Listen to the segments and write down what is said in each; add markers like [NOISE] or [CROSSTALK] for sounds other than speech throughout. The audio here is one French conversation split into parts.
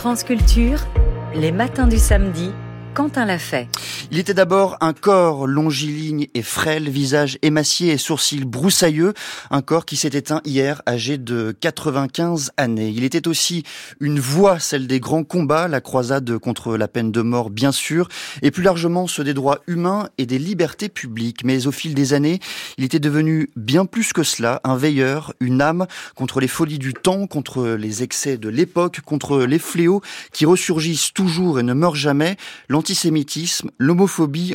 France Culture, les matins du samedi, Quentin l'a fait. Il était d'abord un corps longiligne et frêle, visage émacié et sourcils broussailleux, un corps qui s'est éteint hier âgé de 95 années. Il était aussi une voix, celle des grands combats, la croisade contre la peine de mort bien sûr, et plus largement ceux des droits humains et des libertés publiques. Mais au fil des années, il était devenu bien plus que cela, un veilleur, une âme contre les folies du temps, contre les excès de l'époque, contre les fléaux qui ressurgissent toujours et ne meurent jamais, l'antisémitisme, l'homophobie,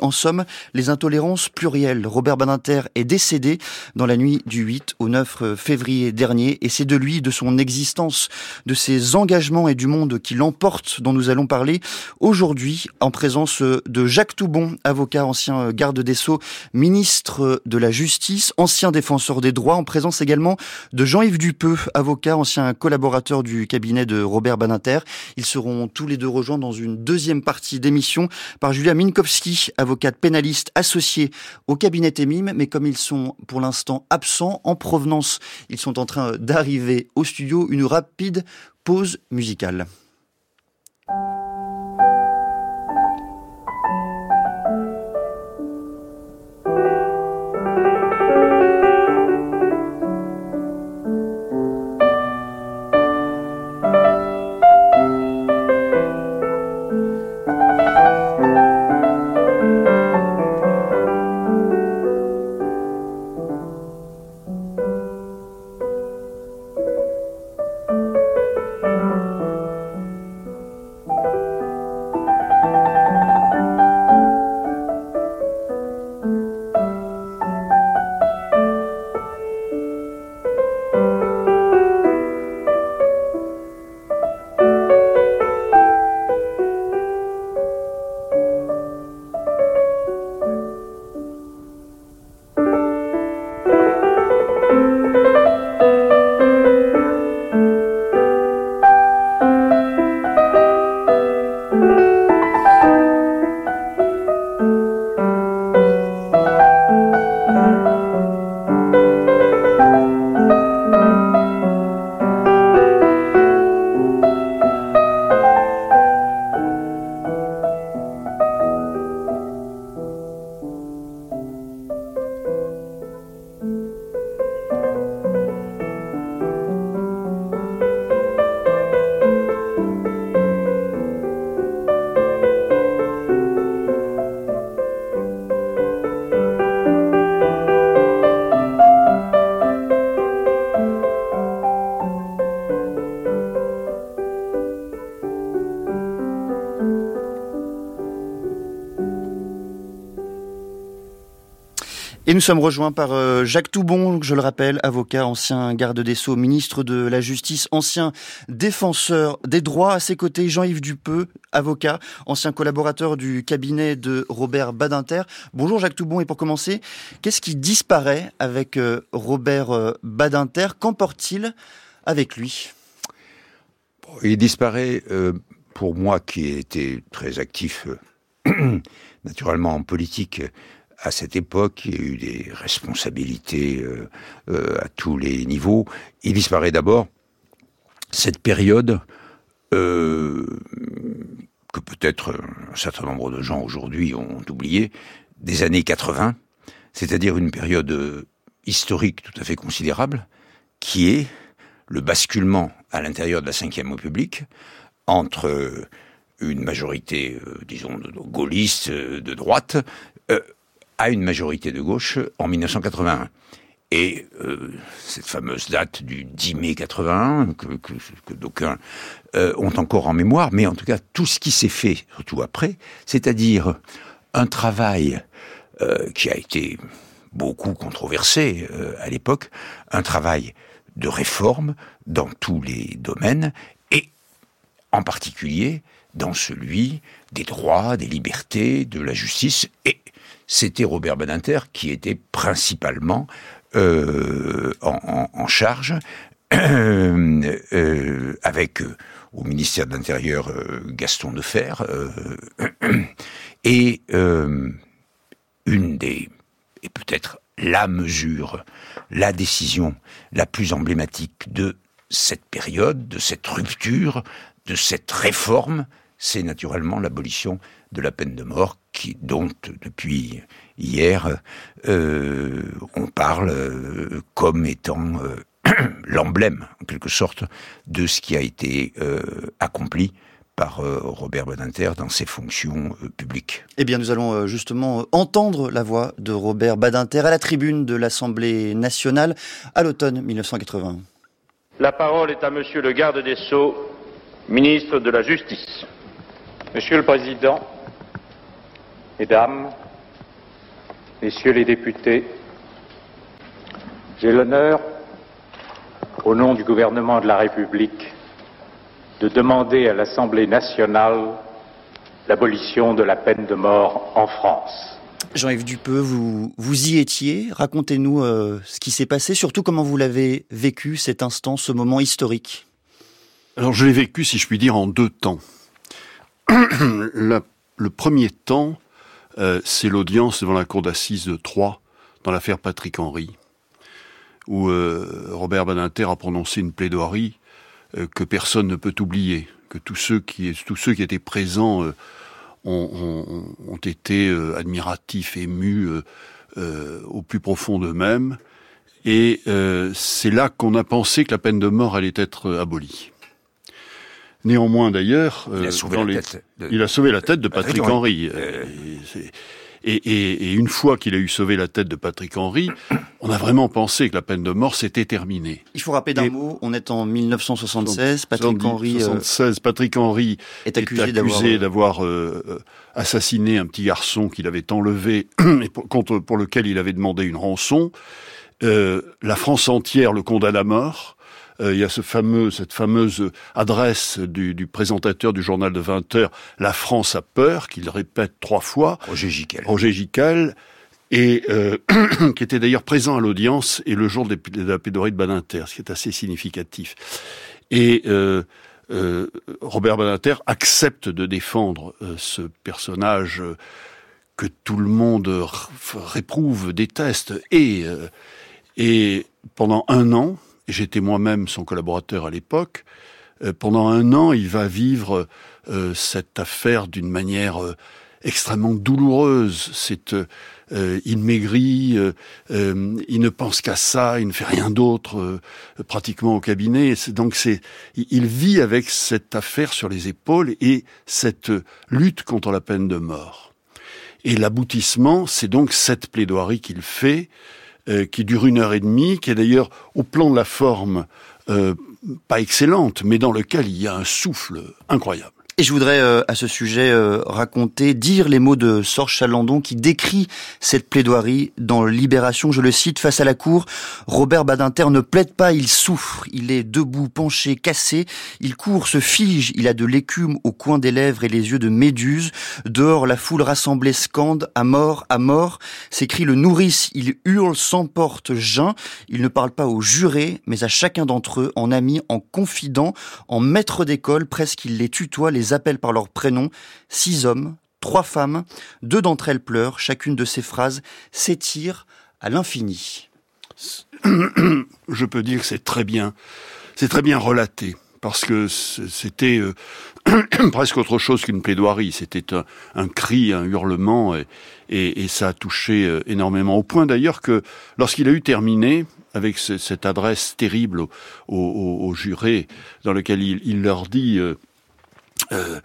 en somme, les intolérances plurielles. Robert Badinter est décédé dans la nuit du 8 au 9 février dernier et c'est de lui, de son existence, de ses engagements et du monde qui l'emporte dont nous allons parler aujourd'hui en présence de Jacques Toubon, avocat, ancien garde des Sceaux, ministre de la Justice, ancien défenseur des droits, en présence également de Jean-Yves Dupeux, avocat, ancien collaborateur du cabinet de Robert Badinter. Ils seront tous les deux rejoints dans une deuxième partie d'émission par Julia Minkowski, avocate pénaliste associée au cabinet EMIM, mais comme ils sont pour l'instant absents en provenance, ils sont en train d'arriver au studio, une rapide pause musicale. Nous sommes rejoints par euh, Jacques Toubon, je le rappelle, avocat, ancien garde des Sceaux, ministre de la Justice, ancien défenseur des droits. À ses côtés, Jean-Yves Dupeux, avocat, ancien collaborateur du cabinet de Robert Badinter. Bonjour Jacques Toubon. Et pour commencer, qu'est-ce qui disparaît avec euh, Robert euh, Badinter? Qu'emporte-t-il avec lui? Il disparaît, pour moi qui ai été très actif, [CLEARS THROAT] naturellement en politique, à cette époque, il y a eu des responsabilités euh, euh, à tous les niveaux. Il disparaît d'abord cette période euh, que peut-être un certain nombre de gens aujourd'hui ont oublié, des années 80, c'est-à-dire une période historique tout à fait considérable, qui est le basculement à l'intérieur de la Ve République entre une majorité, disons, gaulliste, de droite, à une majorité de gauche en 1981. Et euh, cette fameuse date du 10 mai 81, que, d'aucuns euh, ont encore en mémoire, mais en tout cas tout ce qui s'est fait, surtout après, c'est-à-dire un travail euh, qui a été beaucoup controversé à l'époque, un travail de réforme dans tous les domaines, et en particulier dans celui des droits, des libertés, de la justice, et c'était Robert Badinter qui était principalement euh, en, charge [CLEARS THROAT] euh, avec euh, au ministère de l'Intérieur Gaston Defer [CLEARS THROAT] et une des et peut-être la mesure, la décision la plus emblématique de cette période, de cette rupture, de cette réforme, c'est naturellement l'abolition de la peine de mort, qui, dont depuis hier euh, on parle euh, comme étant euh, [CLEARS THROAT] l'emblème, en quelque sorte, de ce qui a été accompli par Robert Badinter dans ses fonctions publiques. Eh bien, nous allons justement entendre la voix de Robert Badinter à la tribune de l'Assemblée nationale à l'automne 1980. La parole est à Monsieur le garde des Sceaux, ministre de la Justice. Monsieur le Président, Mesdames, Messieurs les députés, j'ai l'honneur, au nom du gouvernement de la République, de demander à l'Assemblée nationale l'abolition de la peine de mort en France. Jean-Yves Dupeux, vous, vous y étiez. Racontez-nous euh, ce qui s'est passé, surtout comment vous l'avez vécu cet instant, ce moment historique. Alors je l'ai vécu, si je puis dire, en deux temps. [CLEARS THROAT] le premier temps, euh, c'est l'audience devant la cour d'assises de Troyes dans l'affaire Patrick Henry, où euh, Robert Badinter a prononcé une plaidoirie que personne ne peut oublier, que tous ceux qui, étaient présents ont, été euh, admiratifs, émus euh, euh, au plus profond d'eux-mêmes. Et c'est là qu'on a pensé que la peine de mort allait être abolie. Néanmoins, d'ailleurs, il, a sauvé la tête de... il a sauvé la tête de Patrick, Henry. Et, une fois qu'il a eu sauvé la tête de Patrick Henry, on a vraiment pensé que la peine de mort s'était terminée. Il faut rappeler d'un mot, on est en 1976, Patrick Henry... 76, Patrick Henry est accusé, d'avoir euh, euh, assassiné un petit garçon qu'il avait enlevé [CLEARS THROAT] et pour, contre, pour lequel il avait demandé une rançon. Euh, la France entière le condamne à mort. Euh, il y a ce fameux, cette fameuse adresse du, du, présentateur du journal de 20 heures, La France a peur, qu'il répète trois fois. Roger Giquel. Roger Giquel et euh, [CLEARS THROAT] qui était d'ailleurs présent à l'audience et le jour de la pédorée de Badinter, ce qui est assez significatif. Et euh, euh, Robert Badinter accepte de défendre euh, ce personnage que tout le monde réprouve, déteste, et, et pendant un an, j'étais moi-même son collaborateur à l'époque, euh, pendant un an, il va vivre euh, cette affaire d'une manière euh, extrêmement douloureuse. C'est, il maigrit, il ne pense qu'à ça, il ne fait rien d'autre pratiquement au cabinet. Donc c'est, il vit avec cette affaire sur les épaules et cette lutte contre la peine de mort. Et l'aboutissement, c'est donc cette plaidoirie qu'il fait euh, qui dure une heure et demie, qui est d'ailleurs au plan de la forme euh, pas excellente, mais dans lequel il y a un souffle incroyable. Et je voudrais euh, à ce sujet euh, raconter, dire les mots de Sorge Chalandon qui décrit cette plaidoirie dans Libération. Je le cite, face à la cour, Robert Badinter ne plaide pas, il souffre. Il est debout, penché, cassé. Il court, se fige. Il a de l'écume au coin des lèvres et les yeux de méduse. Dehors, la foule rassemblée scande, à mort, à mort. S'écrit le nourrice. Il hurle, s'emporte, jeun. Il ne parle pas aux jurés, mais à chacun d'entre eux, en ami, en confident, en maître d'école, presque il les tutoie, appelle par leur prénom, six hommes, trois femmes, deux d'entre elles pleurent, chacune de ces phrases s'étire à l'infini. [CLEARS THROAT] Je peux dire que c'est très bien, c'est très bien relaté, parce que c'était euh, [CLEARS THROAT] presque autre chose qu'une plaidoirie, c'était un, cri, un hurlement, et, ça a touché euh, énormément, au point d'ailleurs que lorsqu'il a eu terminé, avec cette adresse terrible aux, jurés, dans lequel il, leur dit euh, euh,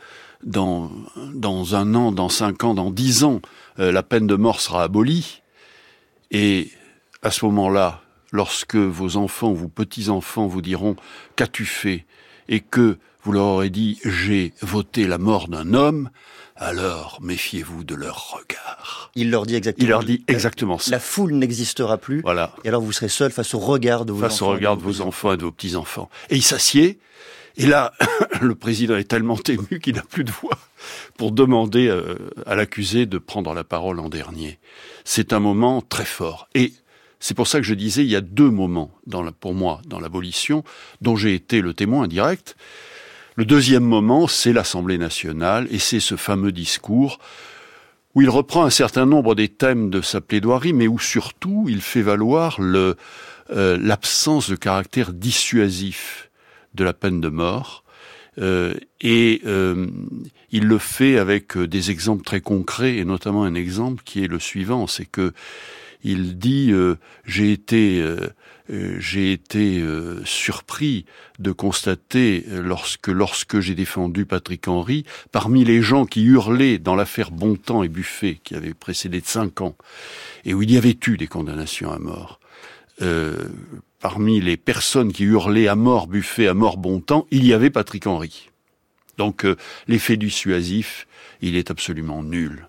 dans, dans un an, dans cinq ans, dans dix ans, euh, la peine de mort sera abolie. Et à ce moment-là, lorsque vos enfants, vos petits-enfants vous diront qu'as-tu fait? et que vous leur aurez dit j'ai voté la mort d'un homme, alors méfiez-vous de leur regard. Il leur dit exactement. Il leur dit exactement ça. La foule n'existera plus. Voilà. Et alors vous serez seul face au regard de vos enfants. Face au regard de vos enfants et de vos petits-enfants. Et il s'assied et là, [COUGHS] le président est tellement ému qu'il n'a plus de voix pour demander euh, à l'accusé de prendre la parole en dernier. C'est un moment très fort. Et c'est pour ça que je disais, il y a deux moments pour moi dans l'abolition dont j'ai été le témoin direct. Le deuxième moment, c'est l'Assemblée nationale et c'est ce fameux discours où il reprend un certain nombre des thèmes de sa plaidoirie, mais où surtout il fait valoir euh, l'absence de caractère dissuasif de la peine de mort. Euh, et euh, il le fait avec euh, des exemples très concrets, et notamment un exemple qui est le suivant, c'est que il dit j'ai été j'ai été surpris de constater lorsque lorsque j'ai défendu Patrick Henry, parmi les gens qui hurlaient dans l'affaire Bontemps et Buffet qui avait précédé de cinq ans et où il y avait eu des condamnations à mort. Parmi les personnes qui hurlaient à mort Buffet, à mort Bontemps, il y avait Patrick Henry. Donc euh, l'effet dissuasif, il est absolument nul.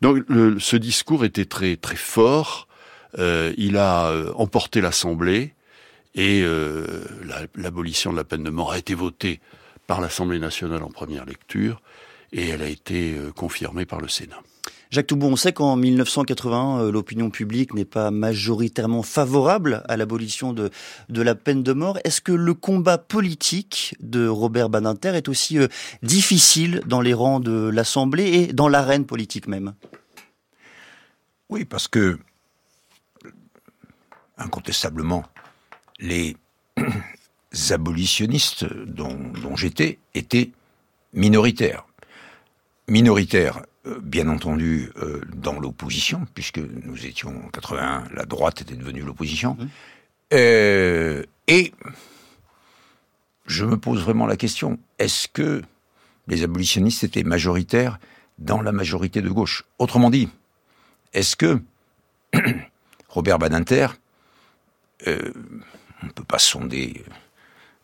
Donc ce discours était très très fort. Euh, il a euh, emporté l'Assemblée et l'abolition de la peine de mort a été votée par l'Assemblée nationale en première lecture et elle a été confirmée par le Sénat. Jacques Toubon, on sait qu'en 1980, euh, l'opinion publique n'est pas majoritairement favorable à l'abolition de, la peine de mort. Est-ce que le combat politique de Robert Badinter est aussi euh, difficile dans les rangs de l'Assemblée et dans l'arène politique même? Oui, parce que, incontestablement, les [CLEARS THROAT] abolitionnistes dont, dont j'étais étaient minoritaires. Minoritaires bien entendu euh, dans l'opposition, puisque nous étions en 81, la droite était devenue l'opposition. Mmh. Euh, et je me pose vraiment la question, est-ce que les abolitionnistes étaient majoritaires dans la majorité de gauche? Autrement dit, est-ce que [COUGHS] Robert Badinter, on ne peut pas sonder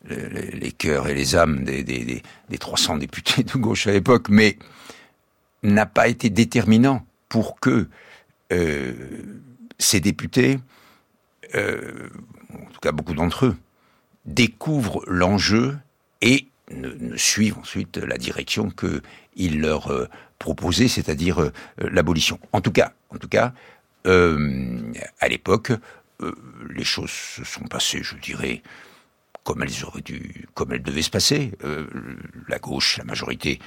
les, cœurs et les âmes des, des 300 députés de gauche à l'époque, mais n'a pas été déterminant pour que euh, ces députés, euh, en tout cas beaucoup d'entre eux, découvrent l'enjeu et ne, suivent ensuite la direction qu'il leur euh, proposait, c'est-à-dire l'abolition. En tout cas, en tout cas, à l'époque, les choses se sont passées, je dirais, comme elles auraient dû, comme elles devaient se passer. la gauche, la majorité,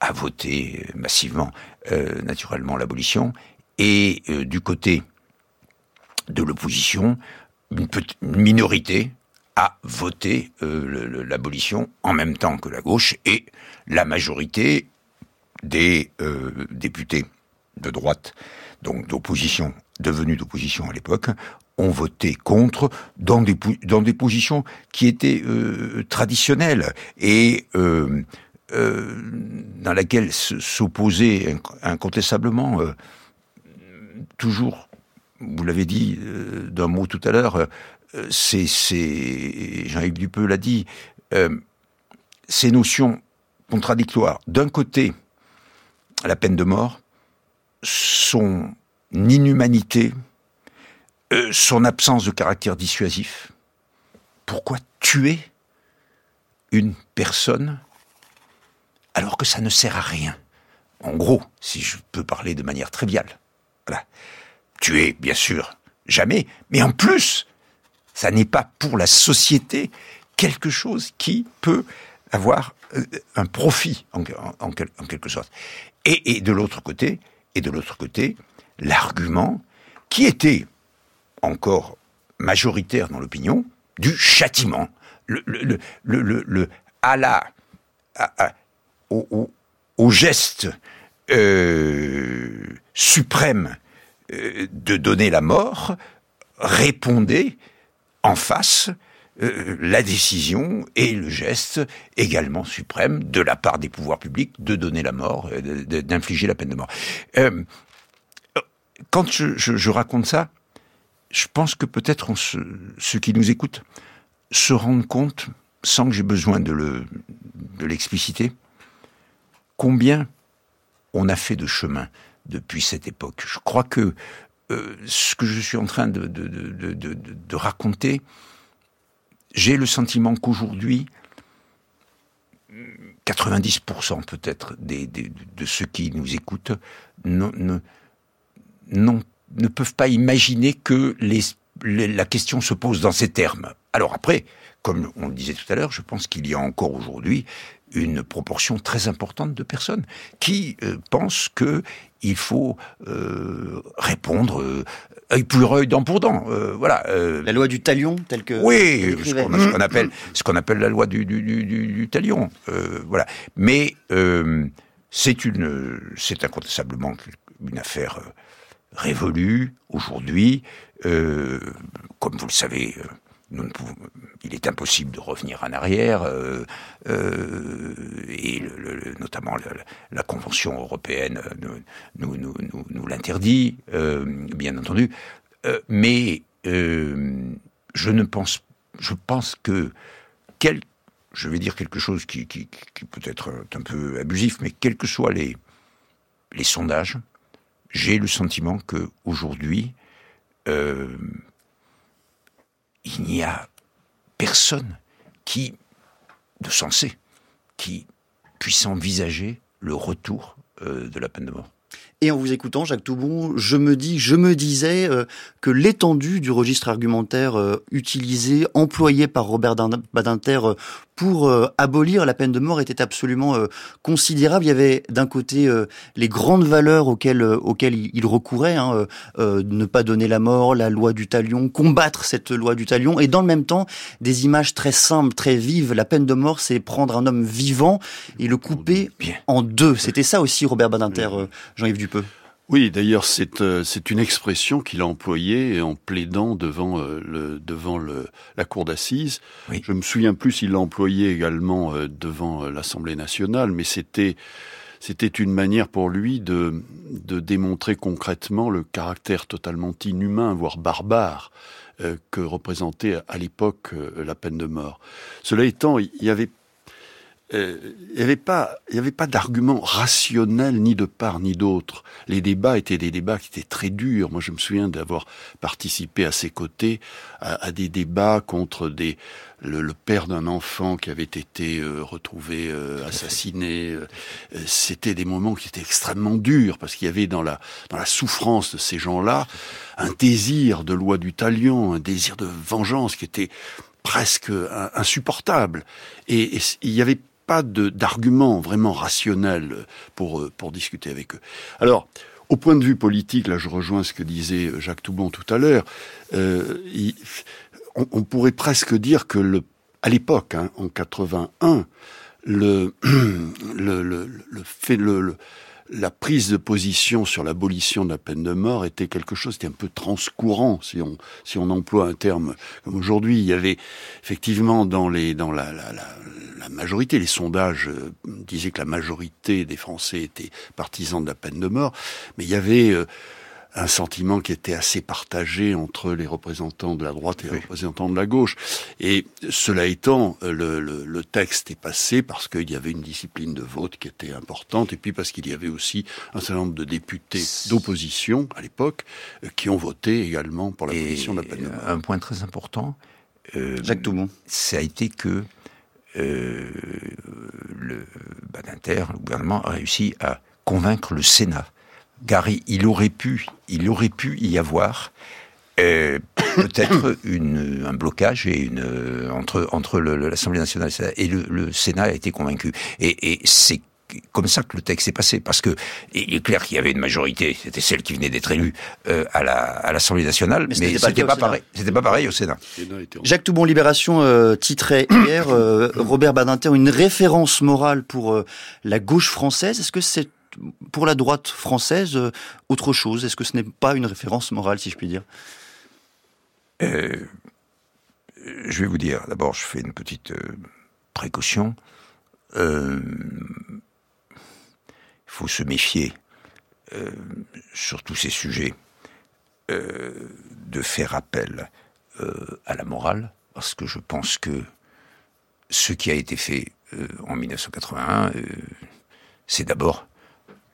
a voté massivement, euh, naturellement, l'abolition. Et euh, du côté de l'opposition, une, minorité a voté euh, l'abolition en même temps que la gauche et la majorité des députés de droite, donc d'opposition, devenus d'opposition à l'époque, ont voté contre dans des, dans des positions qui étaient traditionnelles et euh, dans laquelle s'opposait incontestablement, euh, toujours, vous l'avez dit euh, d'un mot tout à l'heure, c'est, Jean-Yves Dupeux l'a dit, ces notions contradictoires. D'un côté, la peine de mort, son inhumanité, son absence de caractère dissuasif. Pourquoi tuer une personne alors que ça ne sert à rien. En gros, si je peux parler de manière triviale. Tuer, bien sûr, jamais, mais en plus, ça n'est pas pour la société quelque chose qui peut avoir euh, un profit, en, quelque sorte. Et, de l'autre côté, et de l'autre côté, l'argument qui était encore majoritaire dans l'opinion du châtiment, le, à la, au, geste euh, suprême euh, de donner la mort, répondait en face euh, la décision et le geste également suprême de la part des pouvoirs publics de donner la mort, d'infliger la peine de mort. quand je, raconte ça, je pense que peut-être ceux qui nous écoutent se rendent compte, sans que j'ai besoin de l'expliciter, combien on a fait de chemin depuis cette époque. Je crois que euh, ce que je suis en train de, raconter, j'ai le sentiment qu'aujourd'hui, 90% peut-être de ceux qui nous écoutent ne, peuvent pas imaginer que la question se pose dans ces termes. Alors après, comme on le disait tout à l'heure, je pense qu'il y a encore aujourd'hui une proportion très importante de personnes qui euh, pensent que il faut euh, répondre euh, œil pour œil, dent pour dent. Voilà. La loi du talion, telle que. Oui, ce qu'on, ce qu'on appelle, ce qu'on appelle la loi du, du, du, du talion. voilà. Mais c'est une, c'est incontestablement une affaire révolue aujourd'hui. comme vous le savez il est impossible de revenir en arrière, euh, euh, et notamment la Convention européenne nous, nous, l'interdit, euh, bien entendu. Euh, mais euh, je ne pense, je pense que je vais dire quelque chose qui, peut être un peu abusif, mais quels que soient les, les sondages, j'ai le sentiment que aujourd'hui euh, il n'y a personne qui, de sensé, qui puisse envisager le retour euh, de la peine de mort. Et en vous écoutant, Jacques Toubon, je me dis, je me disais euh, que l'étendue du registre argumentaire euh, utilisé, employé par Robert Badinter euh, pour abolir la peine de mort était absolument considérable. Il y avait d'un côté les grandes valeurs auxquelles, auxquelles il recourait, hein, ne pas donner la mort, la loi du talion, combattre cette loi du talion, et dans le même temps des images très simples, très vives. La peine de mort, c'est prendre un homme vivant et le couper en deux. C'était ça aussi Robert Badinter, Jean-Yves Oui, d'ailleurs, c'est euh, c'est une expression qu'il a employée en plaidant devant euh, le devant le, la cour d'assises. Oui. Je me souviens plus s'il l'a employé également euh, devant l'Assemblée nationale, mais c'était c'était une manière pour lui de de démontrer concrètement le caractère totalement inhumain, voire barbare, que représentait à l'époque la peine de mort. Cela étant, il y avait euh, il n'y avait pas, il y avait pas d'argument rationnel ni de part ni d'autre. Les débats étaient des débats qui étaient très durs. Moi, je me souviens d'avoir participé à ses côtés à, à des débats contre des le, le père d'un enfant qui avait été euh, retrouvé euh, assassiné. Euh, c'était des moments qui étaient extrêmement durs parce qu'il y avait dans la dans la souffrance de ces gens-là un désir de loi du talion, un désir de vengeance qui était presque insupportable. Et, et il y avait pas d'arguments vraiment rationnels pour, euh, pour discuter avec eux. Alors, au point de vue politique, là je rejoins ce que disait Jacques Toubon tout à l'heure, euh, on, pourrait presque dire que le, à l'époque, hein, en 81, [CLEARS THROAT] le, le, le, fait, le la prise de position sur l'abolition de la peine de mort était quelque chose qui était un peu transcourant, si on, si on emploie un terme comme aujourd'hui. Il y avait effectivement dans, les, dans la, majorité, les sondages euh, disaient que la majorité des Français étaient partisans de la peine de mort, mais il y avait... Euh, un sentiment qui était assez partagé entre les représentants de la droite et les représentants de la gauche. Et cela étant, le, le, le texte est passé parce qu'il y avait une discipline de vote qui était importante, et puis parce qu'il y avait aussi un certain nombre de députés d'opposition à l'époque euh, qui ont voté également pour l'abolition de la peine de mort. Un point très important, euh, Jacques Toumont, ça a été que euh, le Badinter, le gouvernement, a réussi à convaincre le Sénat car il aurait pu, il aurait pu y avoir euh, [COUGHS] peut-être une, un blocage et une entre entre l'Assemblée nationale et le, le, Sénat a été convaincu. Et, et c'est comme ça que le texte est passé, parce que il est clair qu'il y avait une majorité, c'était celle qui venait d'être élue euh, à la à l'Assemblée nationale, mais, mais c'était pas, pas pareil. C'était pas pareil au Sénat. Jacques Toubon Libération euh, titrait hier euh, [COUGHS] Robert Badinter une référence morale pour euh, la gauche française. Est-ce que c'est pour la droite française euh, autre chose. Est-ce que ce n'est pas une référence morale, si je puis dire? Euh, Je vais vous dire, d'abord, je fais une petite euh, précaution. Il faut se méfier sur tous ces sujets de faire appel à la morale, parce que je pense que ce qui a été fait en 1981, c'est d'abord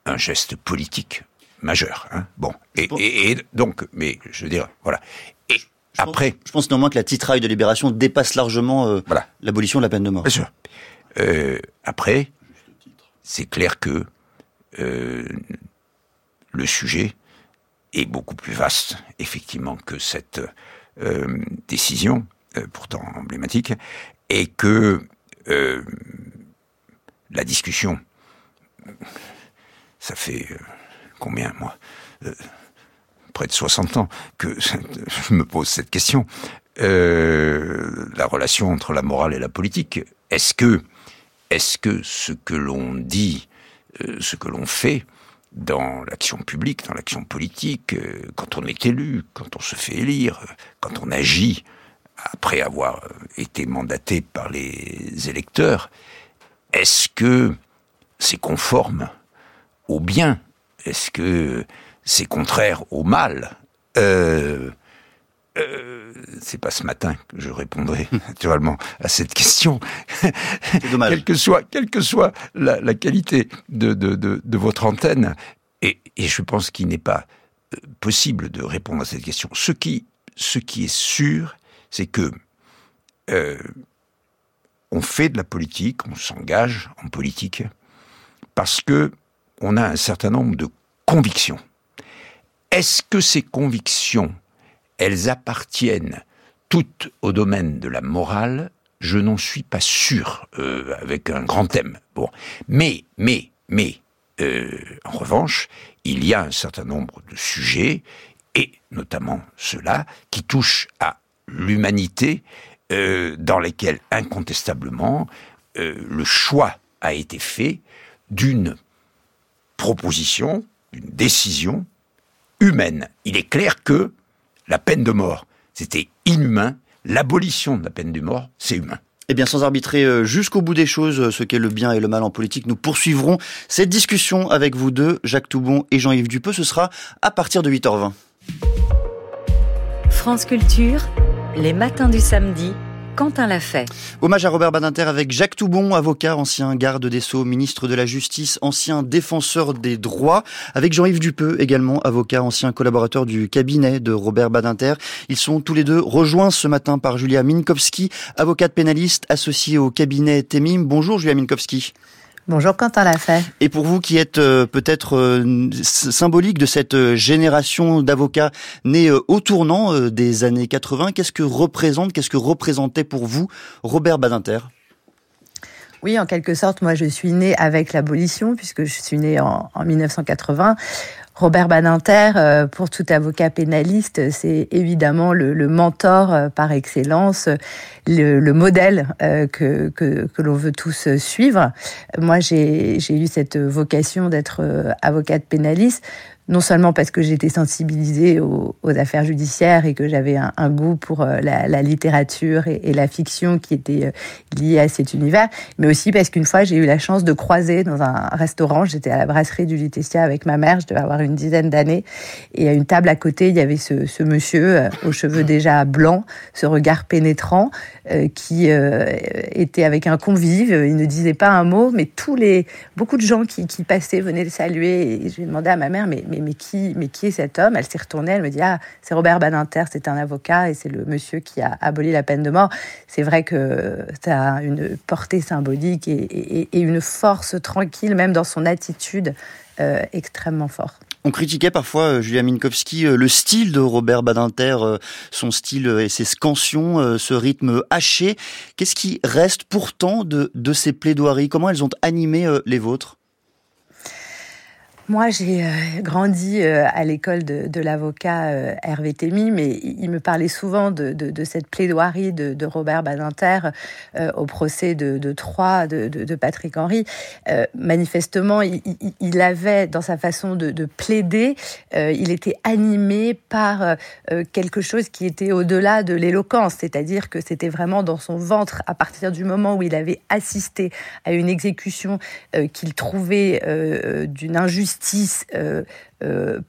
un geste politique majeur. Hein bon, et, et, et, donc, mais je veux dire, voilà. Et je après, pense, je pense néanmoins que la titraille de libération dépasse largement euh, voilà. l'abolition de la peine de mort. Bien sûr. Euh, après, c'est clair que euh, le sujet est beaucoup plus vaste, effectivement, que cette décision. pourtant emblématique, et que la discussion, ça fait combien, moi Près de 60 ans que [LAUGHS] je me pose cette question. la relation entre la morale et la politique. Est-ce que, est-ce que ce que l'on dit, ce que l'on fait, dans l'action publique, dans l'action politique, euh, quand on est élu, quand on se fait élire, quand on agit après avoir euh, été mandaté par les électeurs, est-ce que c'est conforme au bien Est-ce que c'est contraire au mal euh, euh, c'est pas ce matin que je répondrai [LAUGHS] naturellement à cette question. C'est dommage. quelle que soit, quelle que soit la, la qualité de, de, de, de, votre antenne, et, et je pense qu'il n'est pas euh, possible de répondre à cette question. Ce qui, ce qui est sûr, c'est que euh, on fait de la politique, on s'engage en politique parce que on a un certain nombre de convictions. Est-ce que ces convictions elles appartiennent toutes au domaine de la morale, je n'en suis pas sûr, euh, avec un grand thème. Bon, mais, mais, mais, euh, en revanche, il y a un certain nombre de sujets, et notamment ceux-là, qui touchent à l'humanité, euh, dans lesquels incontestablement le choix a été fait d'une proposition, d'une décision humaine. Il est clair que la peine de mort, c'était inhumain. L'abolition de la peine de mort, c'est humain. Eh bien, sans arbitrer euh, jusqu'au bout des choses euh, ce qu'est le bien et le mal en politique, nous poursuivrons cette discussion avec vous deux, Jacques Toubon et Jean-Yves Dupeux. Ce sera à partir de 8h20. France Culture, les matins du samedi, Quentin l'a fait. Hommage à Robert Badinter avec Jacques Toubon, avocat, ancien garde des Sceaux, ministre de la Justice, ancien défenseur des droits, avec Jean-Yves Dupeux, également avocat, ancien collaborateur du cabinet de Robert Badinter. Ils sont tous les deux rejoints ce matin par Julia Minkowski, avocate pénaliste associée au cabinet Temim. Bonjour Julia Minkowski. Bonjour Quentin Lafay. Et pour vous qui êtes euh, peut-être euh, symbolique de cette euh, génération d'avocats nés au tournant des années 80, qu'est-ce que représente, qu'est-ce que représentait pour vous Robert Badinter? Oui, en quelque sorte, moi je suis née avec l'abolition, puisque je suis née en, en 1980. Robert Badinter, euh, pour tout avocat pénaliste, c'est évidemment le, mentor euh, par excellence, le, le modèle euh, que, que, que l'on veut tous suivre. Moi, j'ai eu cette vocation d'être avocate pénaliste non seulement parce que j'étais sensibilisée aux, affaires judiciaires et que j'avais un, goût pour euh, la, littérature et, la fiction qui était euh, liée à cet univers, mais aussi parce qu'une fois j'ai eu la chance de croiser dans un restaurant, j'étais à la brasserie du Lutetia avec ma mère, je devais avoir une dizaine d'années, et à une table à côté, il y avait ce, monsieur euh, aux cheveux déjà blancs, ce regard pénétrant, qui était avec un convive, il ne disait pas un mot, mais tous les beaucoup de gens qui, passaient venaient le saluer, et je lui demandais à ma mère, mais mais, qui, mais qui est cet homme? Elle s'est retournée, elle me dit Ah, c'est Robert Badinter, c'est un avocat et c'est le monsieur qui a aboli la peine de mort. C'est vrai que ça a une portée symbolique et, une force tranquille, même dans son attitude, euh, extrêmement forte. On critiquait parfois, euh, Julia Minkowski, euh, le style de Robert Badinter, son style et ses scansions, ce rythme haché. Qu'est-ce qui reste pourtant de, de ces plaidoiries? Comment elles ont animé les vôtres? Moi, j'ai euh, grandi euh, à l'école de, l'avocat euh, Hervé Thémy, mais il me parlait souvent de, cette plaidoirie de, Robert Badinter au procès de, Troyes de, Patrick Henry. Manifestement, il, avait, dans sa façon de, de plaider, il était animé par quelque chose qui était au-delà de l'éloquence, c'est-à-dire que c'était vraiment dans son ventre, à partir du moment où il avait assisté à une exécution qu'il trouvait d'une injustice euh, euh,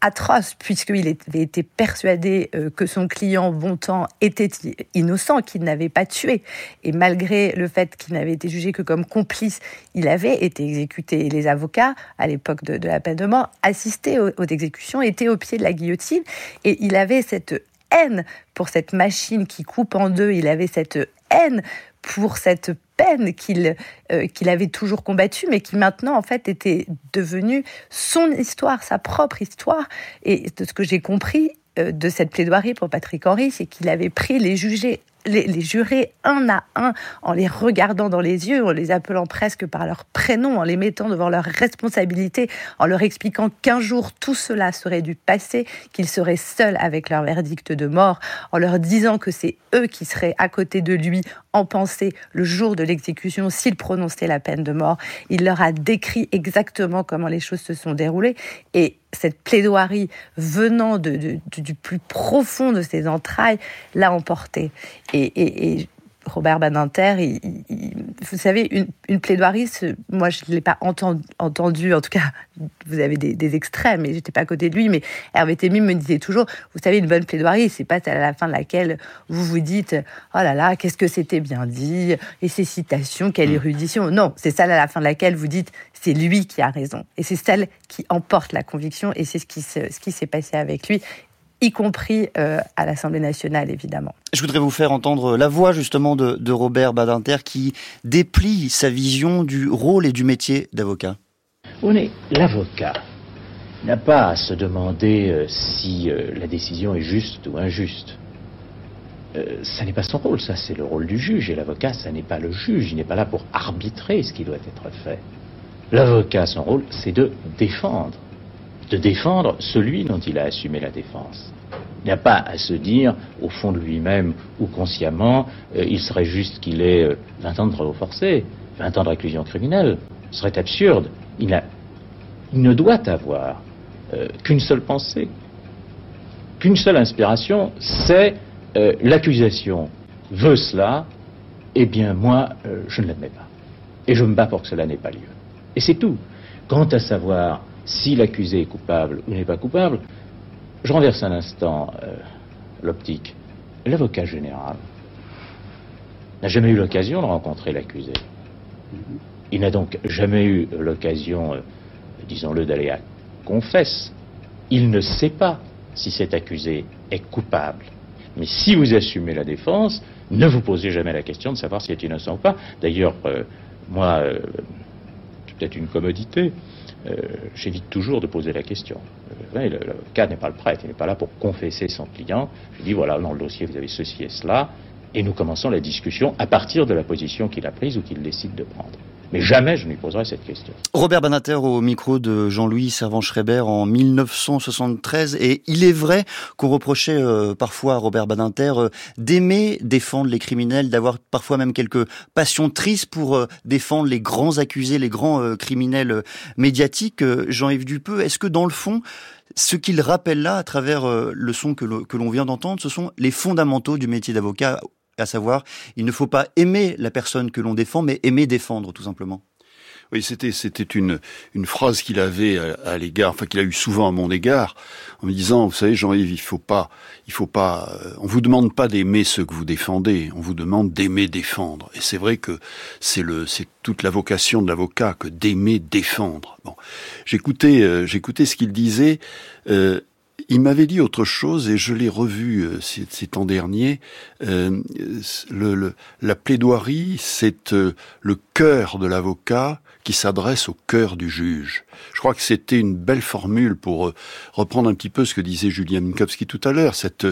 atroce, puisqu'il avait été persuadé euh, que son client Bontemps était innocent, qu'il n'avait pas tué. Et malgré le fait qu'il n'avait été jugé que comme complice, il avait été exécuté. Et les avocats, à l'époque de, de, la peine de mort, assistaient aux, aux exécutions, étaient au pied de la guillotine. Et il avait cette haine pour cette machine qui coupe en deux, il avait cette haine pour cette peine qu'il euh, qu'il avait toujours combattue, mais qui maintenant en fait était devenue son histoire, sa propre histoire. Et de ce que j'ai compris euh, de cette plaidoirie pour Patrick Henry, c'est qu'il avait pris les jugés les, jurés un à un, en les regardant dans les yeux, en les appelant presque par leur prénom, en les mettant devant leurs responsabilités, en leur expliquant qu'un jour tout cela serait du passé, qu'ils seraient seuls avec leur verdict de mort, en leur disant que c'est eux qui seraient à côté de lui en pensée le jour de l'exécution s'il prononçait la peine de mort. Il leur a décrit exactement comment les choses se sont déroulées et cette plaidoirie venant du plus profond de ses entrailles l'a emporté. Et, Robert Badinter, vous savez, une, plaidoirie, moi je ne l'ai pas entendu, entendu, en tout cas, vous avez des, des extraits, mais j'étais pas à côté de lui, mais Hervé Témy me disait toujours, vous savez, une bonne plaidoirie, c'est pas à la fin de laquelle vous vous dites, oh là là, qu'est-ce que c'était bien dit, et ces citations, quelle mm. érudition. Non, c'est celle à la fin de laquelle vous dites, c'est lui qui a raison. Et c'est celle qui emporte la conviction, et c'est ce qui, ce qui s'est passé avec lui y compris euh, à l'Assemblée nationale, évidemment. Je voudrais vous faire entendre la voix justement de, de, Robert Badinter qui déplie sa vision du rôle et du métier d'avocat. On est l'avocat n'a pas à se demander euh, si euh, la décision est juste ou injuste. ça n'est pas son rôle, ça c'est le rôle du juge. Et l'avocat, ça n'est pas le juge, il n'est pas là pour arbitrer ce qui doit être fait. L'avocat, son rôle, c'est de défendre. De défendre celui dont il a assumé la défense. Il n'y a pas à se dire, au fond de lui-même ou consciemment, euh, il serait juste qu'il ait 20 euh, ans de travaux forcés, 20 ans de réclusion criminelle. Ce serait absurde. Il, ne doit avoir euh, qu'une seule pensée, qu'une seule inspiration, c'est l'accusation veut cela, eh bien moi, je ne l'admets pas. Et je me bats pour que cela n'ait pas lieu. Et c'est tout. Quant à savoir si l'accusé est coupable ou n'est pas coupable, je renverse un instant euh, l'optique. L'avocat général n'a jamais eu l'occasion de rencontrer l'accusé. Il n'a donc jamais eu l'occasion, euh, disons-le, d'aller à confesse. Il ne sait pas si cet accusé est coupable. Mais si vous assumez la défense, ne vous posez jamais la question de savoir s'il est innocent ou pas. D'ailleurs, euh, moi, c'est peut-être une commodité, euh, j'évite toujours de poser la question. Euh, le, cas n'est pas le prêtre, il n'est pas là pour confesser son client. Je dis voilà, dans le dossier vous avez ceci et cela, et nous commençons la discussion à partir de la position qu'il a prise ou qu'il décide de prendre. Mais jamais je lui poserai cette question. Robert Banater au micro de Jean-Louis Servan-Schreiber en 1973. Et il est vrai qu'on reprochait euh, parfois à Robert Banater euh, d'aimer défendre les criminels, d'avoir parfois même quelques passions tristes pour euh, défendre les grands accusés, les grands criminels médiatiques. Jean-Yves Dupeux, est-ce que dans le fond, ce qu'il rappelle là, à travers le son que l'on vient d'entendre, ce sont les fondamentaux du métier d'avocat à savoir, il ne faut pas aimer la personne que l'on défend, mais aimer défendre, tout simplement. Oui, c'était c'était une une phrase qu'il avait à, l'égard, enfin qu'il a eu souvent à mon égard, en me disant, vous savez, Jean-Yves, il faut pas, il faut pas, euh, on vous demande pas d'aimer ce que vous défendez, on vous demande d'aimer défendre. Et c'est vrai que c'est le, c'est toute la vocation de l'avocat que d'aimer défendre. Bon, j'écoutais, euh, j'écoutais ce qu'il disait. Euh, il m'avait dit autre chose et je l'ai revu euh, ces, temps derniers. Euh, le, la plaidoirie, c'est euh, le cœur de l'avocat qui s'adresse au cœur du juge. Je crois que c'était une belle formule pour euh, reprendre un petit peu ce que disait Julien Minkowski tout à l'heure, cette,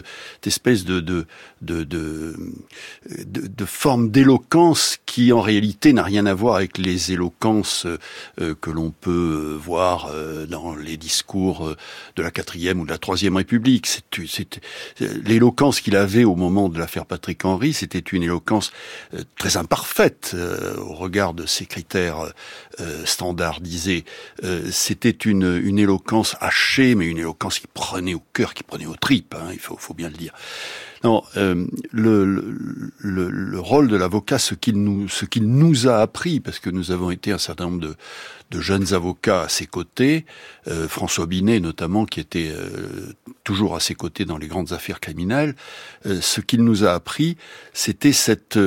espèce de, de, de, de, de forme d'éloquence qui en réalité n'a rien à voir avec les éloquences euh, que l'on peut voir euh, dans les discours de la quatrième ou de la troisième République. C'est l'éloquence qu'il avait au moment de l'affaire Patrick Henry, c'était une éloquence très imparfaite au regard de ses critères euh, standardisé. Euh, c'était une, une éloquence hachée, mais une éloquence qui prenait au cœur, qui prenait aux tripes, hein, il faut, faut bien le dire. Non, euh, le, le, le, rôle de l'avocat, ce qu'il nous, ce qu'il nous a appris, parce que nous avons été un certain nombre de, de jeunes avocats à ses côtés, euh, François Binet notamment, qui était euh, toujours à ses côtés dans les grandes affaires criminelles, ce qu'il nous a appris, c'était cette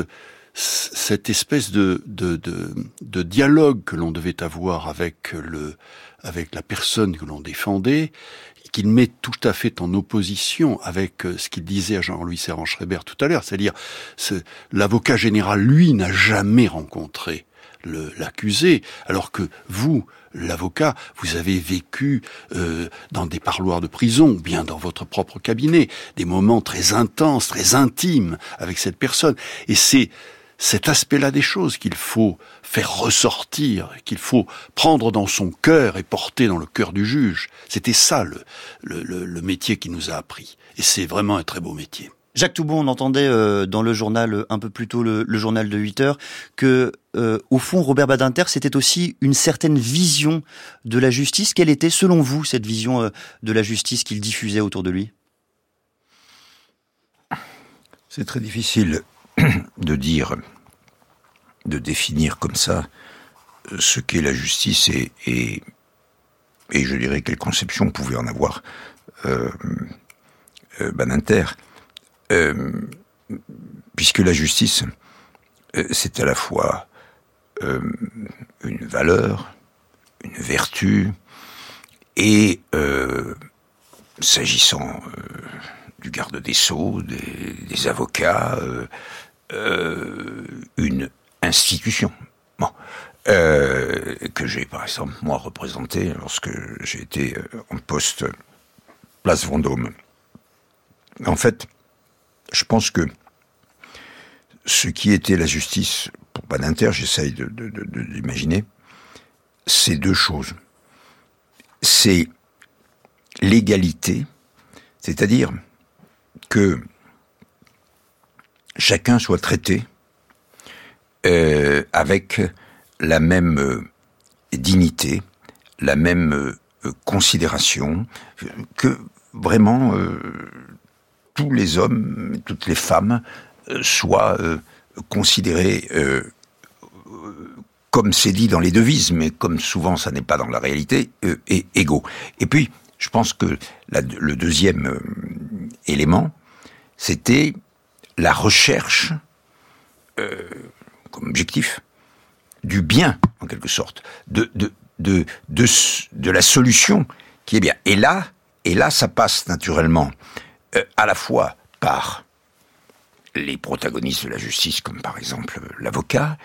cette espèce de, de, de, de dialogue que l'on devait avoir avec le avec la personne que l'on défendait, qu'il met tout à fait en opposition avec euh, ce qu'il disait à Jean-Louis Servan-Schreiber tout à l'heure, c'est-à-dire l'avocat général, lui, n'a jamais rencontré l'accusé, alors que vous, l'avocat, vous avez vécu euh, dans des parloirs de prison ou bien dans votre propre cabinet des moments très intenses, très intimes avec cette personne. Et c'est cet aspect-là des choses qu'il faut faire ressortir, qu'il faut prendre dans son cœur et porter dans le cœur du juge. C'était ça le, le, le métier qui nous a appris. Et c'est vraiment un très beau métier. Jacques Toubon, on entendait euh, dans le journal euh, un peu plus tôt, le, journal de 8 heures, que euh, au fond, Robert Badinter, c'était aussi une certaine vision de la justice. Quelle était, selon vous, cette vision de la justice qu'il diffusait autour de lui? C'est très difficile de dire, de définir comme ça ce qu'est la justice et, je dirais quelle conception pouvait en avoir euh. Euh, puisque la justice, euh, c'est à la fois euh, une valeur, une vertu, et s'agissant du garde des sceaux, des, avocats, une institution. Bon. que j'ai par exemple moi représenté lorsque j'ai été en poste place Vendôme. En fait, je pense que ce qui était la justice pour Badinter, j'essaye de, c'est deux choses. C'est l'égalité, c'est-à-dire que chacun soit traité euh, avec la même euh, dignité, la même euh, considération, que vraiment tous les hommes, toutes les femmes euh, soient euh, considérés euh, comme c'est dit dans les devises, mais comme souvent ça n'est pas dans la réalité, et égaux. Et puis, je pense que le deuxième élément, c'était la recherche comme objectif du bien, en quelque sorte, de, la solution qui est bien. Et là, et là, ça passe naturellement euh, à la fois par les protagonistes de la justice, comme par exemple l'avocat,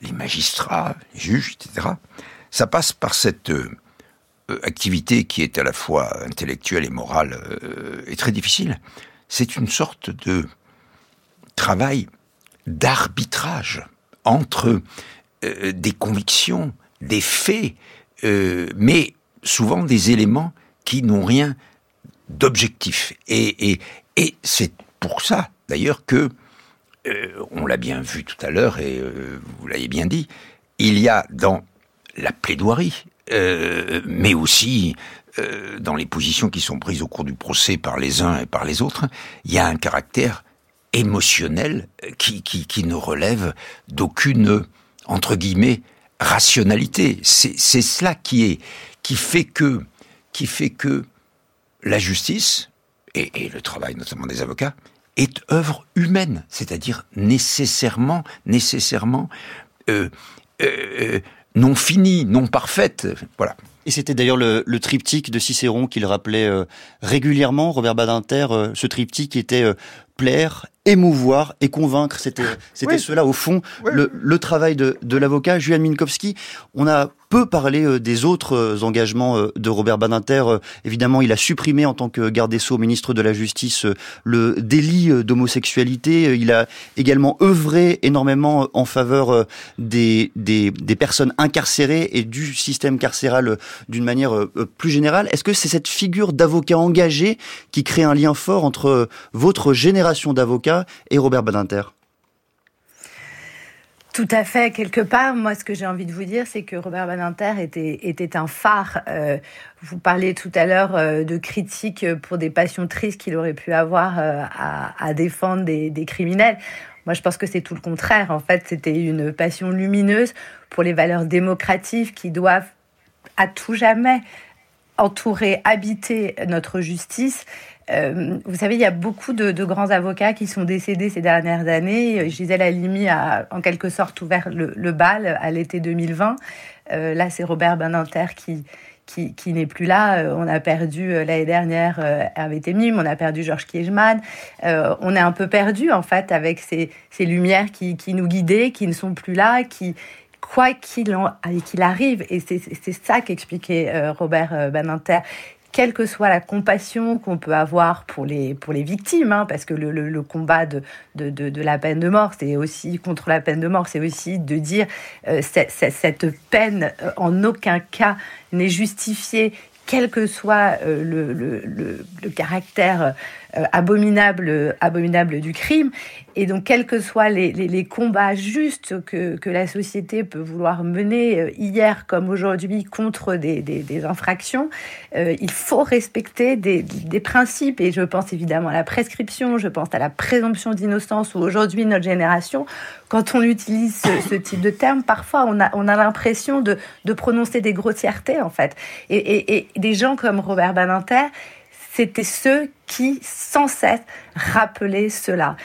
les magistrats, les juges, etc. Ça passe par cette euh, activité qui est à la fois intellectuelle et morale euh, et très difficile. C'est une sorte de travail d'arbitrage entre des convictions, des faits, mais souvent des éléments qui n'ont rien d'objectif. Et, c'est pour ça, d'ailleurs, que, euh, on l'a bien vu tout à l'heure, et euh, vous l'avez bien dit, il y a dans la plaidoirie, euh, mais aussi dans les positions qui sont prises au cours du procès par les uns et par les autres, il y a un caractère émotionnel qui, qui, qui ne relève d'aucune, entre guillemets, rationalité. C'est cela qui est, qui fait que, qui fait que la justice, et, le travail notamment des avocats, est œuvre humaine, c'est-à-dire nécessairement, nécessairement euh, euh, euh, non finie, non parfaite. Voilà. Et c'était d'ailleurs le, triptyque de Cicéron qu'il rappelait régulièrement, Robert Badinter, ce triptyque était plaire, émouvoir et convaincre. C'était c'était cela au fond le, le, travail de, de l'avocat Julian Minkowski. On a peu parlé euh, des autres euh, engagements euh, de Robert Badinter. Évidemment, il a supprimé en tant que garde des sceaux, ministre de la Justice, le délit d'homosexualité. Il a également œuvré énormément en faveur des, des, des personnes incarcérées et du système carcéral d'une manière plus générale. Est-ce que c'est cette figure d'avocat engagé qui crée un lien fort entre votre génération d'avocats et Robert Badinter tout à fait. Quelque part, moi, ce que j'ai envie de vous dire, c'est que Robert Badinter était, un phare. Euh, vous parliez tout à l'heure euh, de critiques pour des passions tristes qu'il aurait pu avoir euh, à, défendre des, criminels. Moi, je pense que c'est tout le contraire. En fait, c'était une passion lumineuse pour les valeurs démocratiques qui doivent à tout jamais entourer, habiter notre justice euh, vous savez, il y a beaucoup de, grands avocats qui sont décédés ces dernières années. Gisèle Halimi a en quelque sorte ouvert le, bal à l'été 2020. Euh, là, c'est Robert Beninter qui, qui, n'est plus là. Euh, on a perdu l'année dernière Hervé Temim, on a perdu Georges Kiechman. on est un peu perdu en fait avec ces, lumières qui, qui, nous guidaient, qui ne sont plus là, qui, quoi qu'il arrive, et c'est ça qu'expliquait Robert Baninter, quelle que soit la compassion qu'on peut avoir pour les, victimes, hein, parce que le, combat de, la peine de mort, c'est aussi contre la peine de mort, c'est aussi de dire euh, cette, peine euh, en aucun cas n'est justifiée, quel que soit euh, le, caractère euh, abominable du crime. Et donc, quels que soient les, combats justes que, que, la société peut vouloir mener euh, hier comme aujourd'hui contre des, des, infractions, euh, il faut respecter des, des, principes. Et je pense évidemment à la prescription, je pense à la présomption d'innocence, où aujourd'hui, notre génération, quand on utilise ce, type de terme, parfois on a, on a l'impression de, de prononcer des grossièretés, en fait. Et, et, des gens comme Robert Baninter, c'était ceux qui, sans cesse, rappelaient cela.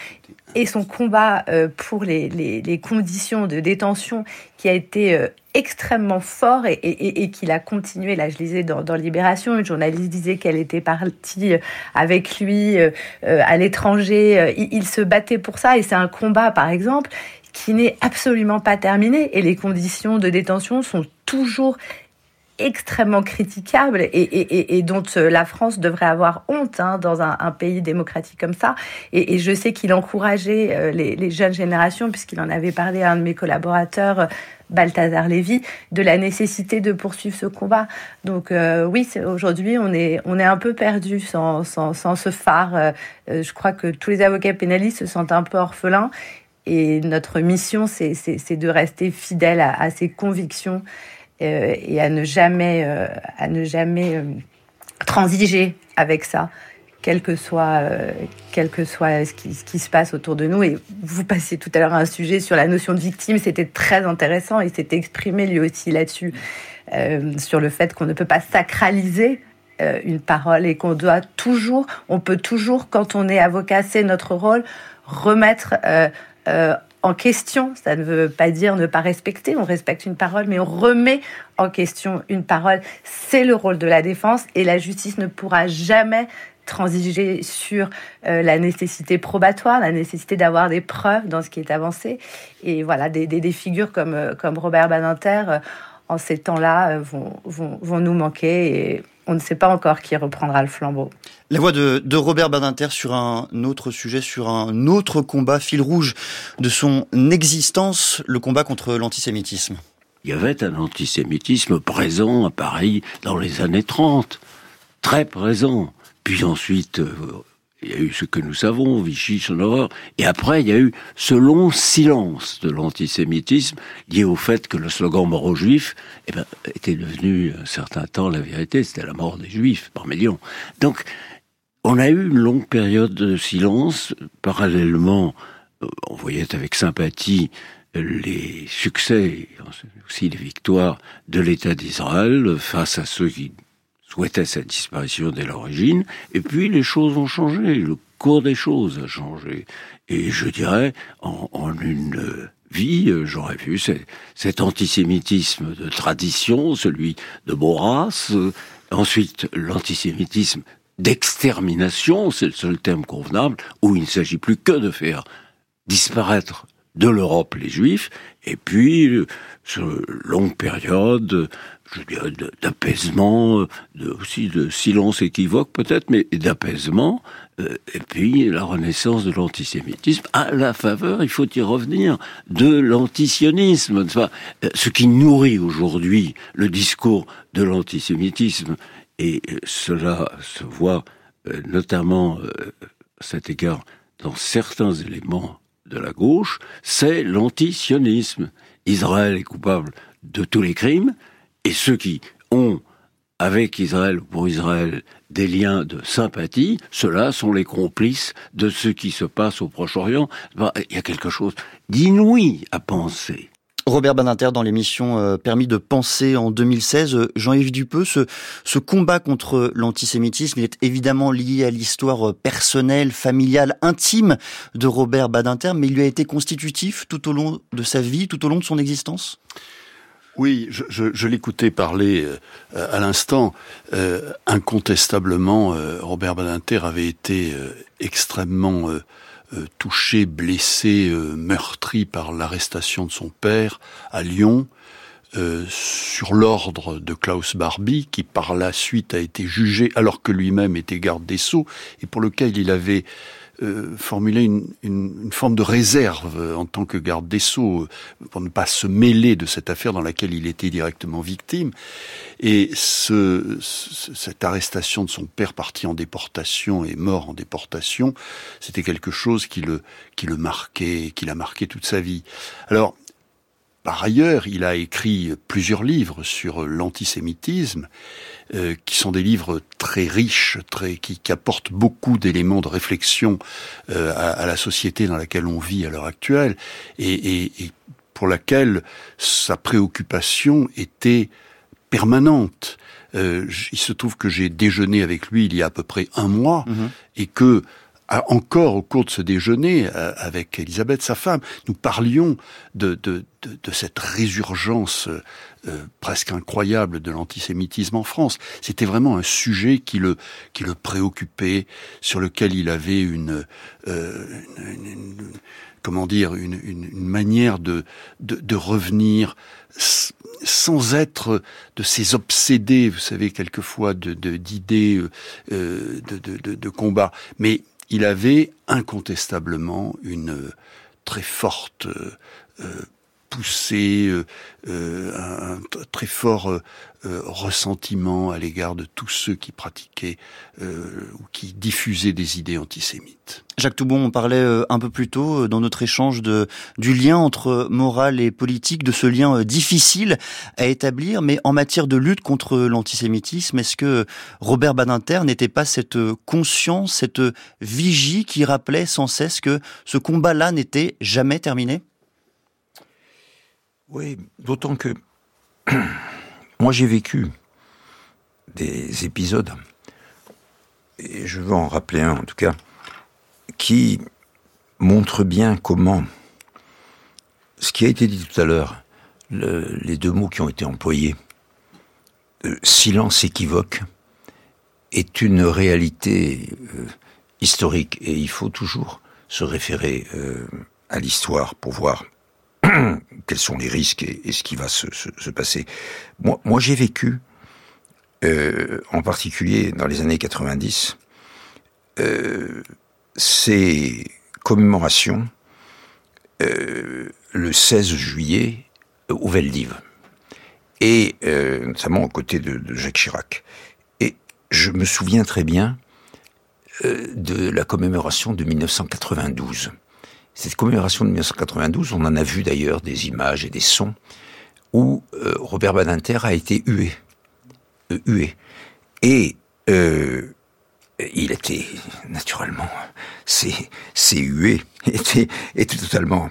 Et son combat euh, pour les, conditions de détention qui a été euh, extrêmement fort et, et, qu'il a continué. Là, je lisais dans, dans, Libération, une journaliste disait qu'elle était partie euh, avec lui à l'étranger. Il, il, se battait pour ça et c'est un combat, par exemple, qui n'est absolument pas terminé et les conditions de détention sont toujours extrêmement critiquable et, dont euh, la France devrait avoir honte hein, dans un, pays démocratique comme ça. Et, je sais qu'il encourageait euh, les, jeunes générations, puisqu'il en avait parlé à un de mes collaborateurs, euh, Balthazar Lévy, de la nécessité de poursuivre ce combat. Donc oui, aujourd'hui, on est, on est un peu perdu sans, sans, sans ce phare. je crois que tous les avocats pénalistes se sentent un peu orphelins. Et notre mission, c'est de rester fidèle à, à ses convictions et à ne jamais, euh, à ne jamais euh, transiger avec ça quel que soit, quel que soit ce qui, ce qui, se passe autour de nous. Et vous passiez tout à l'heure un sujet sur la notion de victime, c'était très intéressant et s'était exprimé lui aussi là-dessus, euh, sur le fait qu'on ne peut pas sacraliser euh, une parole et qu'on doit toujours, on peut toujours, quand on est avocat, c'est notre rôle, remettre euh, en question. Ça ne veut pas dire ne pas respecter, on respecte une parole, mais on remet en question une parole. C'est le rôle de la défense et la justice ne pourra jamais transiger sur euh, la nécessité probatoire, la nécessité d'avoir des preuves dans ce qui est avancé. Et voilà, des, figures comme, euh, comme Robert Badinter, euh, en ces temps-là, vont, vont, vont nous manquer. Et on ne sait pas encore qui reprendra le flambeau. La voix de, Robert Badinter sur un autre sujet, sur un autre combat, fil rouge de son existence, le combat contre l'antisémitisme. Il y avait un antisémitisme présent, pareil, dans les années 30, très présent. Puis ensuite, euh, il y a eu ce que nous savons, Vichy, son horreur, et après il y a eu ce long silence de l'antisémitisme lié au fait que le slogan mort aux juifs eh ben, était devenu un certain temps la vérité, c'était la mort des juifs par millions. Donc on a eu une longue période de silence, parallèlement euh, on voyait avec sympathie les succès, aussi les victoires de l'État d'Israël face à ceux qui souhaitait sa disparition dès l'origine, et puis les choses ont changé, le cours des choses a changé. Et je dirais, en, une vie, j'aurais vu cet antisémitisme de tradition, celui de Maurras, ensuite l'antisémitisme d'extermination, c'est le seul terme convenable, où il ne s'agit plus que de faire disparaître de l'Europe les Juifs, et puis, sur longue période je dirais, d'apaisement, de, aussi de silence équivoque peut-être, mais d'apaisement, euh, et puis la renaissance de l'antisémitisme à la faveur, il faut y revenir, de l'antisionisme, euh, ce qui nourrit aujourd'hui le discours de l'antisémitisme, et euh, cela se voit notamment à cet égard dans certains éléments de la gauche, c'est l'antisionisme. Israël est coupable de tous les crimes, et ceux qui ont avec Israël ou pour Israël des liens de sympathie, ceux-là sont les complices de ce qui se passe au Proche-Orient. Il y a quelque chose d'inouï à penser. Robert Badinter dans l'émission euh, Permis de penser en 2016. Euh, Jean-Yves Dupeux, ce, ce combat contre l'antisémitisme, est évidemment lié à l'histoire euh, personnelle, familiale, intime de Robert Badinter, mais il lui a été constitutif tout au long de sa vie, tout au long de son existence? Oui, je, je, je l'écoutais parler euh, à l'instant. Euh, incontestablement, euh, Robert Badinter avait été extrêmement touché, blessé, meurtri par l'arrestation de son père à Lyon. sur l'ordre de Klaus Barbie, qui par la suite a été jugé alors que lui-même était garde des Sceaux, et pour lequel il avait euh, formuler une, une, une, forme de réserve en tant que garde des sceaux pour ne pas se mêler de cette affaire dans laquelle il était directement victime. Et ce, cette arrestation de son père parti en déportation et mort en déportation, c'était quelque chose qui le, qui le marquait, qui l'a marqué toute sa vie. Alors, par ailleurs, il a écrit plusieurs livres sur l'antisémitisme, euh, qui sont des livres très riches, très qui, qui apportent beaucoup d'éléments de réflexion euh, à, à, la société dans laquelle on vit à l'heure actuelle, et, et, et, pour laquelle sa préoccupation était permanente. Euh, il se trouve que j'ai déjeuné avec lui il y a à peu près un mois, mmh. et que encore au cours de ce déjeuner euh, avec Elisabeth, sa femme, nous parlions de, de, de, de cette résurgence euh, presque incroyable de l'antisémitisme en France. C'était vraiment un sujet qui le, qui le préoccupait, sur lequel il avait une, euh, une, une comment dire, une, une, une manière de, de, de, revenir sans être de ces obsédés, vous savez, quelquefois d'idées de, de, de, de, de combat, mais il avait incontestablement une très forte euh, poussée, euh, euh, un, très fort ressentiment à l'égard de tous ceux qui pratiquaient ou qui diffusaient des idées antisémites. Jacques Toubon, on parlait un peu plus tôt dans notre échange du lien entre morale et politique, de ce lien difficile à établir, mais en matière de lutte contre l'antisémitisme, est-ce que Robert Badinter n'était pas cette conscience, cette vigie qui rappelait sans cesse que ce combat-là n'était jamais terminé? Oui, d'autant que [CLEARS THROAT] moi j'ai vécu des épisodes, et je veux en rappeler un en tout cas, qui montre bien comment ce qui a été dit tout à l'heure, le, les deux mots qui ont été employés, euh, silence équivoque, est une réalité euh, historique. Et il faut toujours se référer euh, à l'histoire pour voir [CLEARS THROAT] quels sont les risques et, ce qui va se, se, se passer. Moi, j'ai vécu, euh, en particulier dans les années 90, euh, ces commémorations euh, le 16 juillet au Veldiv, et euh, notamment aux côtés de, de, Jacques Chirac. Et je me souviens très bien euh, de la commémoration de 1992 cette commémoration de 1992, on en a vu d'ailleurs des images et des sons où euh, Robert Badinter a été hué. Euh, hué. Et euh, il était, naturellement, ces, ces huées [LAUGHS] étaient, étaient totalement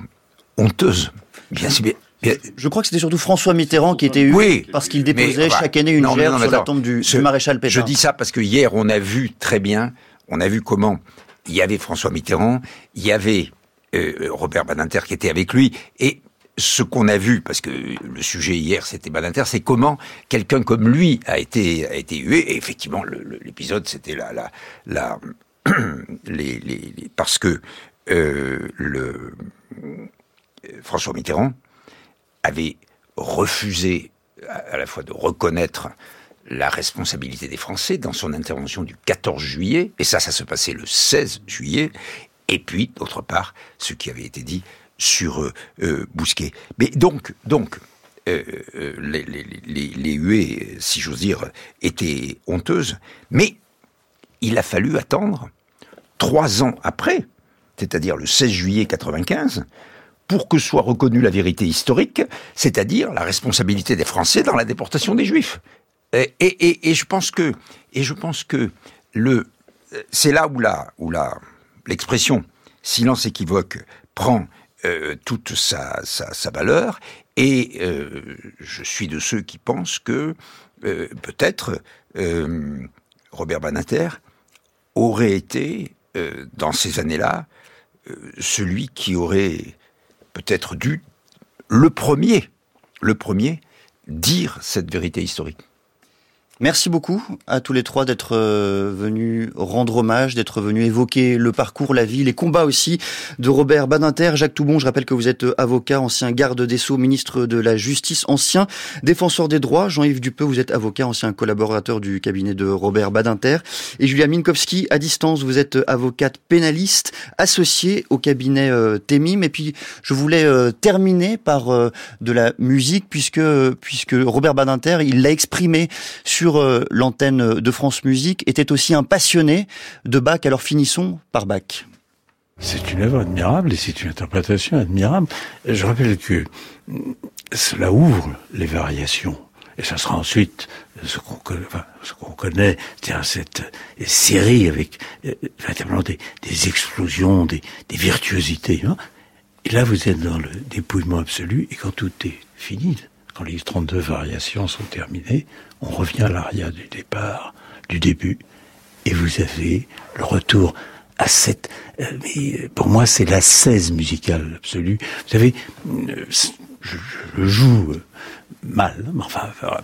honteuses. Bien, bien, bien. Je crois que c'était surtout François Mitterrand qui était hué oui, parce qu'il déposait mais, chaque année une non, gerbe non, sur la tombe du, ce, du maréchal Pétain. Je dis ça parce que hier, on a vu très bien, on a vu comment il y avait François Mitterrand, il y avait Robert Badinter qui était avec lui, et ce qu'on a vu, parce que le sujet hier c'était Badinter, c'est comment quelqu'un comme lui a été a été hué. Et effectivement, l'épisode c'était la la, [CLEARS THROAT] les, parce que euh, le François Mitterrand avait refusé à, à la fois de reconnaître la responsabilité des Français dans son intervention du 14 juillet, et ça, ça se passait le 16 juillet, et puis, d'autre part, ce qui avait été dit sur euh, euh, Bousquet. Mais donc, donc euh, les, huées, si j'ose dire, étaient honteuses, mais il a fallu attendre trois ans après, c'est-à-dire le 16 juillet 95, pour que soit reconnue la vérité historique, c'est-à-dire la responsabilité des Français dans la déportation des Juifs. Et, je pense que, que c'est là où où la, l'expression silence équivoque prend euh, toute sa, valeur et euh, je suis de ceux qui pensent que euh, peut-être Robert Banater aurait été dans ces années-là celui qui aurait peut-être dû le premier dire cette vérité historique. Merci beaucoup à tous les trois d'être euh, venus rendre hommage, d'être venus évoquer le parcours, la vie, les combats aussi de Robert Badinter. Jacques Toubon, je rappelle que vous êtes avocat, ancien garde des Sceaux, ministre de la Justice, ancien défenseur des droits. Jean-Yves Dupeux, vous êtes avocat, ancien collaborateur du cabinet de Robert Badinter. Et Julia Minkowski, à distance, vous êtes avocate pénaliste, associée au cabinet euh, Temim. Et puis, je voulais euh, terminer par de la musique, puisque, puisque Robert Badinter, il l'a exprimé sur euh, l'antenne de France Musique, était aussi un passionné de Bach. Alors finissons par Bach. C'est une œuvre admirable et c'est une interprétation admirable. Je rappelle que cela ouvre les variations. Et ça sera ensuite ce qu'on connaît, c'est-à-dire cette série avec euh, des, explosions, des, des virtuosités. Hein. Et là, vous êtes dans le dépouillement absolu, et quand tout est fini, quand les 32 variations sont terminées, on revient à l'aria du départ, du début, et vous avez le retour à cette... Euh, mais pour moi, c'est la 16 musicale absolue. Vous savez, euh, je, le joue euh, mal,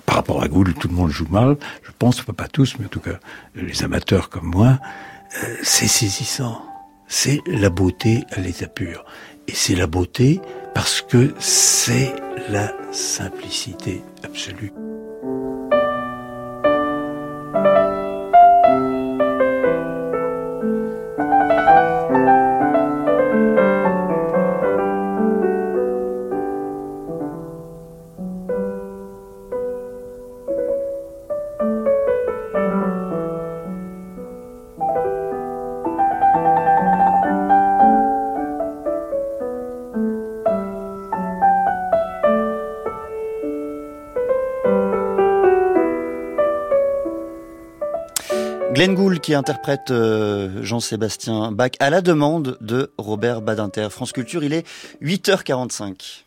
par rapport à Gould, tout le monde joue mal, je pense, pas tous, mais en tout cas, les amateurs comme moi, c'est saisissant. C'est la beauté à l'état pur. Et c'est la beauté parce que c'est la simplicité absolue. Glenn Gould qui interprète euh, Jean-Sébastien Bach à la demande de Robert Badinter. France Culture, il est 8h45.